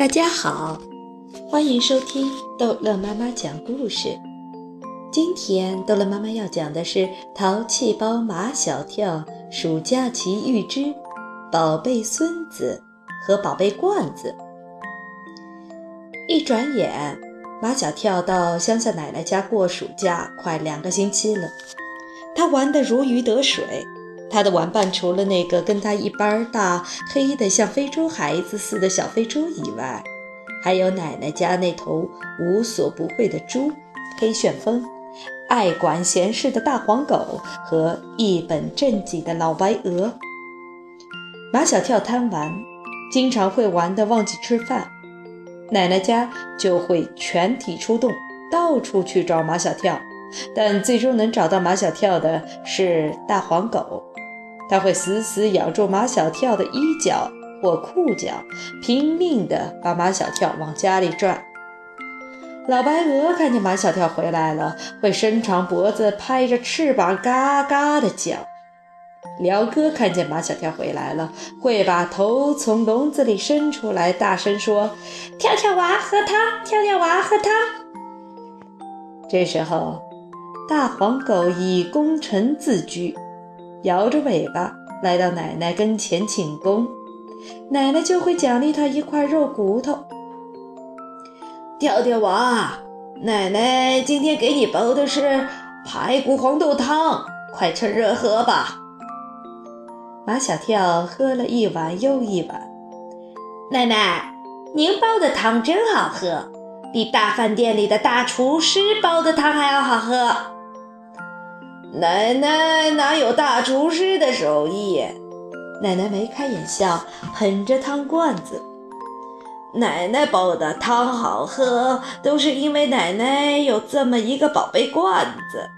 大家好，欢迎收听逗乐妈妈讲故事。今天逗乐妈妈要讲的是《淘气包马小跳暑假奇遇之宝贝孙子和宝贝罐子》。一转眼，马小跳到乡下奶奶家过暑假快两个星期了，他玩得如鱼得水。他的玩伴除了那个跟他一般大、黑的像非洲孩子似的小非洲以外，还有奶奶家那头无所不会的猪黑旋风，爱管闲事的大黄狗和一本正经的老白鹅。马小跳贪玩，经常会玩得忘记吃饭，奶奶家就会全体出动，到处去找马小跳，但最终能找到马小跳的是大黄狗。他会死死咬住马小跳的衣角或裤脚，拼命地把马小跳往家里拽。老白鹅看见马小跳回来了，会伸长脖子，拍着翅膀，嘎嘎地叫。辽哥看见马小跳回来了，会把头从笼子里伸出来，大声说：“跳跳娃喝汤，跳跳娃喝汤。”这时候，大黄狗以功臣自居。摇着尾巴来到奶奶跟前请功，奶奶就会奖励他一块肉骨头。跳跳娃，奶奶今天给你煲的是排骨黄豆汤，快趁热喝吧。马小跳喝了一碗又一碗。奶奶，您煲的汤真好喝，比大饭店里的大厨师煲的汤还要好喝。奶奶哪有大厨师的手艺？奶奶眉开眼笑，捧着汤罐子。奶奶煲的汤好喝，都是因为奶奶有这么一个宝贝罐子。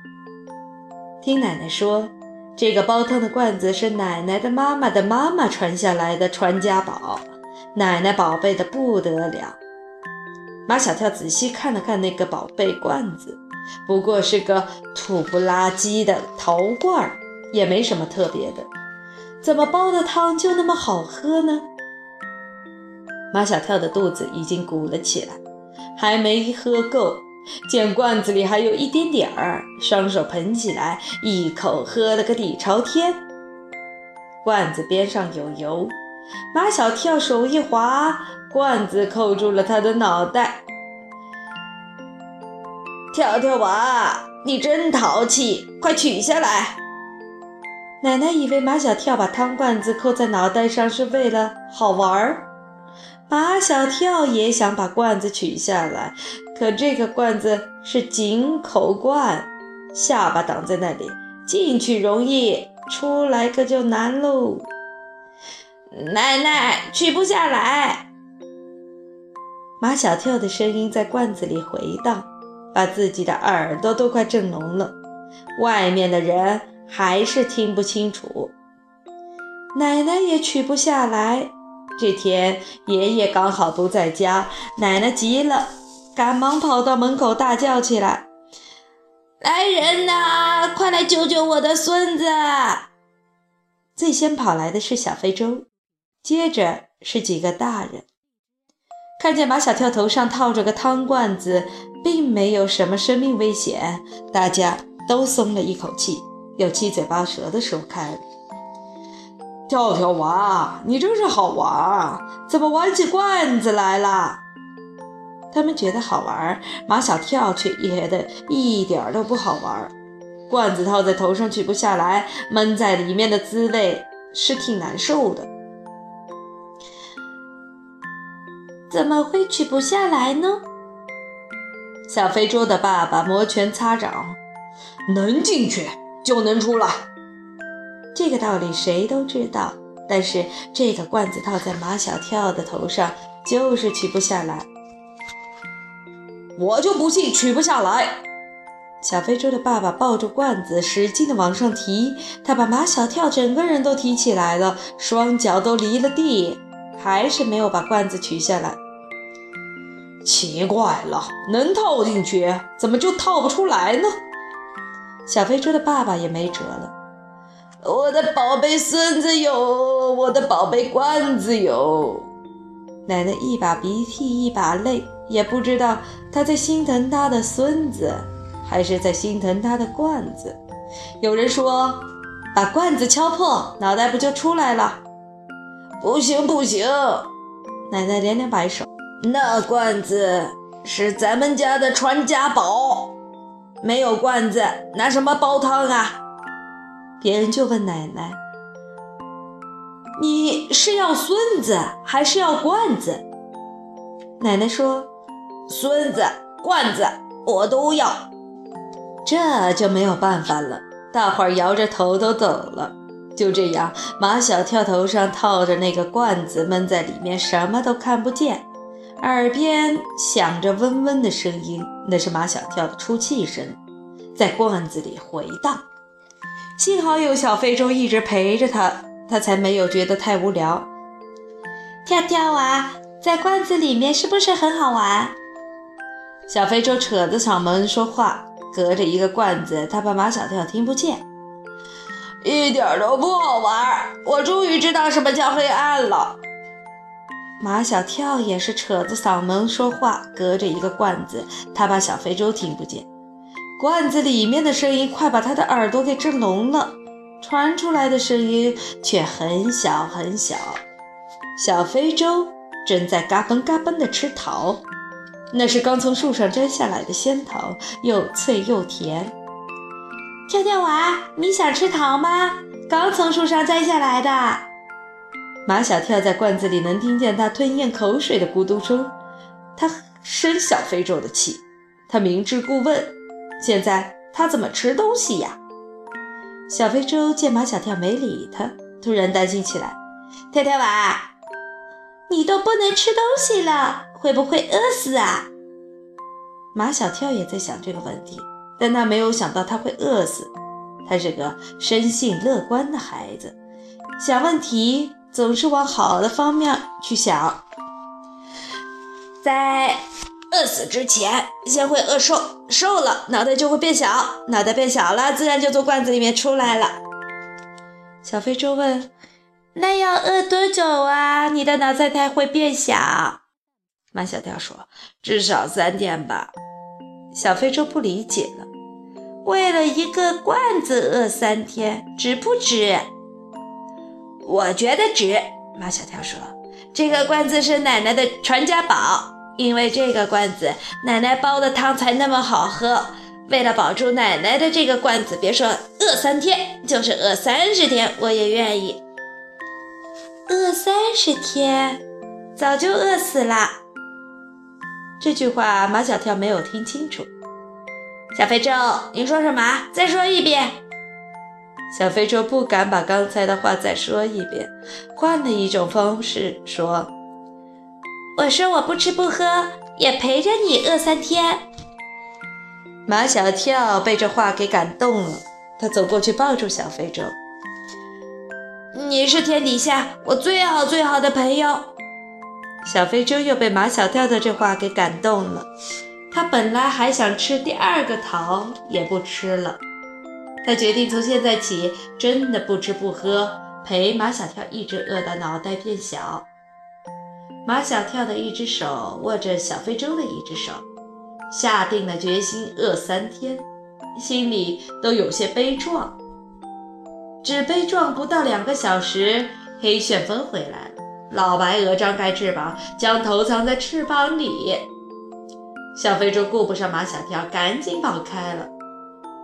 听奶奶说，这个煲汤的罐子是奶奶的妈妈的妈妈传下来的传家宝，奶奶宝贝的不得了。马小跳仔细看了看那个宝贝罐子。不过是个土不拉几的陶罐儿，也没什么特别的。怎么煲的汤就那么好喝呢？马小跳的肚子已经鼓了起来，还没喝够，见罐子里还有一点点儿，双手捧起来，一口喝了个底朝天。罐子边上有油，马小跳手一滑，罐子扣住了他的脑袋。跳跳娃，你真淘气，快取下来！奶奶以为马小跳把汤罐子扣在脑袋上是为了好玩儿，马小跳也想把罐子取下来，可这个罐子是井口罐，下巴挡在那里，进去容易，出来可就难喽。奶奶取不下来，马小跳的声音在罐子里回荡。把自己的耳朵都快震聋了，外面的人还是听不清楚。奶奶也取不下来。这天爷爷刚好不在家，奶奶急了，赶忙跑到门口大叫起来：“来人呐，快来救救我的孙子！”最先跑来的是小非洲，接着是几个大人。看见马小跳头上套着个汤罐子，并没有什么生命危险，大家都松了一口气，又七嘴八舌地说开了：“跳跳娃，你真是好玩，怎么玩起罐子来了？”他们觉得好玩，马小跳却觉得一点都不好玩。罐子套在头上取不下来，闷在里面的滋味是挺难受的。怎么会取不下来呢？小非洲的爸爸摩拳擦掌，能进去就能出来。这个道理谁都知道，但是这个罐子套在马小跳的头上，就是取不下来。我就不信取不下来！小非洲的爸爸抱住罐子，使劲地往上提，他把马小跳整个人都提起来了，双脚都离了地，还是没有把罐子取下来。奇怪了，能套进去，怎么就套不出来呢？小飞车的爸爸也没辙了。我的宝贝孙子有，我的宝贝罐子有。奶奶一把鼻涕一把泪，也不知道她在心疼她的孙子，还是在心疼她的罐子。有人说：“把罐子敲破，脑袋不就出来了？”不行不行，奶奶连连摆手。那罐子是咱们家的传家宝，没有罐子拿什么煲汤啊？别人就问奶奶：“你是要孙子还是要罐子？”奶奶说：“孙子、罐子我都要。”这就没有办法了，大伙儿摇着头都走了。就这样，马小跳头上套着那个罐子，闷在里面，什么都看不见，耳边响着嗡嗡的声音，那是马小跳的出气声，在罐子里回荡。幸好有小非洲一直陪着他，他才没有觉得太无聊。跳跳啊，在罐子里面是不是很好玩？小非洲扯着嗓门说话，隔着一个罐子，他怕马小跳听不见。一点都不好玩，我终于知道什么叫黑暗了。马小跳也是扯着嗓门说话，隔着一个罐子，他怕小非洲听不见。罐子里面的声音快把他的耳朵给震聋了，传出来的声音却很小很小。小非洲正在嘎嘣嘎嘣地吃桃，那是刚从树上摘下来的仙桃，又脆又甜。跳跳娃，你想吃桃吗？刚从树上摘下来的。马小跳在罐子里能听见他吞咽口水的咕嘟声，他生小非洲的气。他明知故问，现在他怎么吃东西呀？小非洲见马小跳没理他，突然担心起来：“跳跳娃，你都不能吃东西了，会不会饿死啊？”马小跳也在想这个问题。但他没有想到他会饿死。他是个生性乐观的孩子，想问题总是往好的方面去想。在饿死之前，先会饿瘦，瘦了脑袋就会变小，脑袋变小了，自然就从罐子里面出来了。小非洲问：“那要饿多久啊？你的脑袋才会变小？”马小跳说：“至少三天吧。”小非洲不理解了。为了一个罐子饿三天，值不值？我觉得值。马小跳说：“这个罐子是奶奶的传家宝，因为这个罐子，奶奶煲的汤才那么好喝。为了保住奶奶的这个罐子，别说饿三天，就是饿三十天，我也愿意。饿三十天，早就饿死了。”这句话马小跳没有听清楚。小非洲，你说什么？再说一遍。小非洲不敢把刚才的话再说一遍，换了一种方式说：“我说我不吃不喝，也陪着你饿三天。”马小跳被这话给感动了，他走过去抱住小非洲：“你是天底下我最好最好的朋友。”小非洲又被马小跳的这话给感动了。他本来还想吃第二个桃，也不吃了。他决定从现在起真的不吃不喝，陪马小跳一直饿到脑袋变小。马小跳的一只手握着小非洲的一只手，下定了决心饿三天，心里都有些悲壮。只悲壮不到两个小时，黑旋风回来了。老白鹅张开翅膀，将头藏在翅膀里。小非洲顾不上马小跳，赶紧跑开了。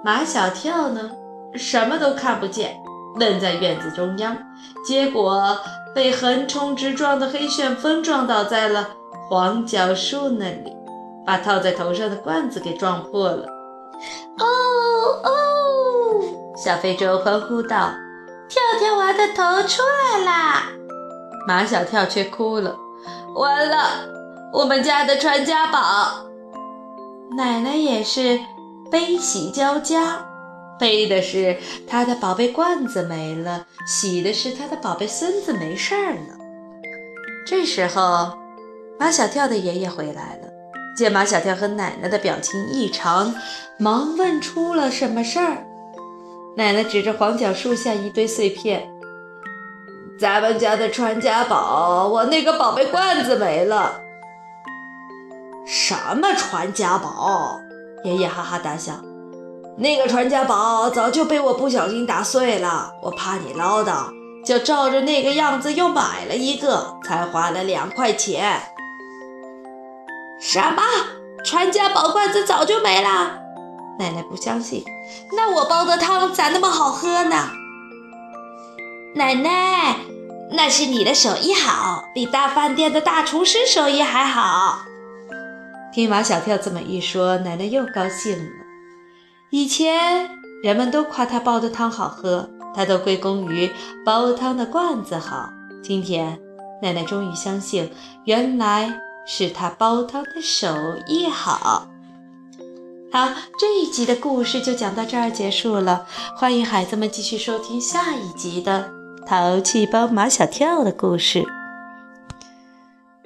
马小跳呢，什么都看不见，愣在院子中央，结果被横冲直撞的黑旋风撞倒在了黄角树那里，把套在头上的罐子给撞破了。哦哦！小非洲欢呼道：“跳跳娃的头出来啦！”马小跳却哭了：“完了，我们家的传家宝！”奶奶也是悲喜交加，悲的是他的宝贝罐子没了，喜的是他的宝贝孙子没事儿呢。这时候，马小跳的爷爷回来了，见马小跳和奶奶的表情异常，忙问出了什么事儿。奶奶指着黄角树下一堆碎片：“咱们家的传家宝，我那个宝贝罐子没了。什么传家宝？爷爷哈哈大笑。那个传家宝早就被我不小心打碎了，我怕你唠叨，就照着那个样子又买了一个，才花了两块钱。什么？传家宝罐子早就没了？奶奶不相信。那我煲的汤咋那么好喝呢？奶奶，那是你的手艺好，比大饭店的大厨师手艺还好。听马小跳这么一说，奶奶又高兴了。以前人们都夸她煲的汤好喝，她都归功于煲汤的罐子好。今天奶奶终于相信，原来是她煲汤的手艺好。好，这一集的故事就讲到这儿结束了。欢迎孩子们继续收听下一集的《淘气包马小跳》的故事。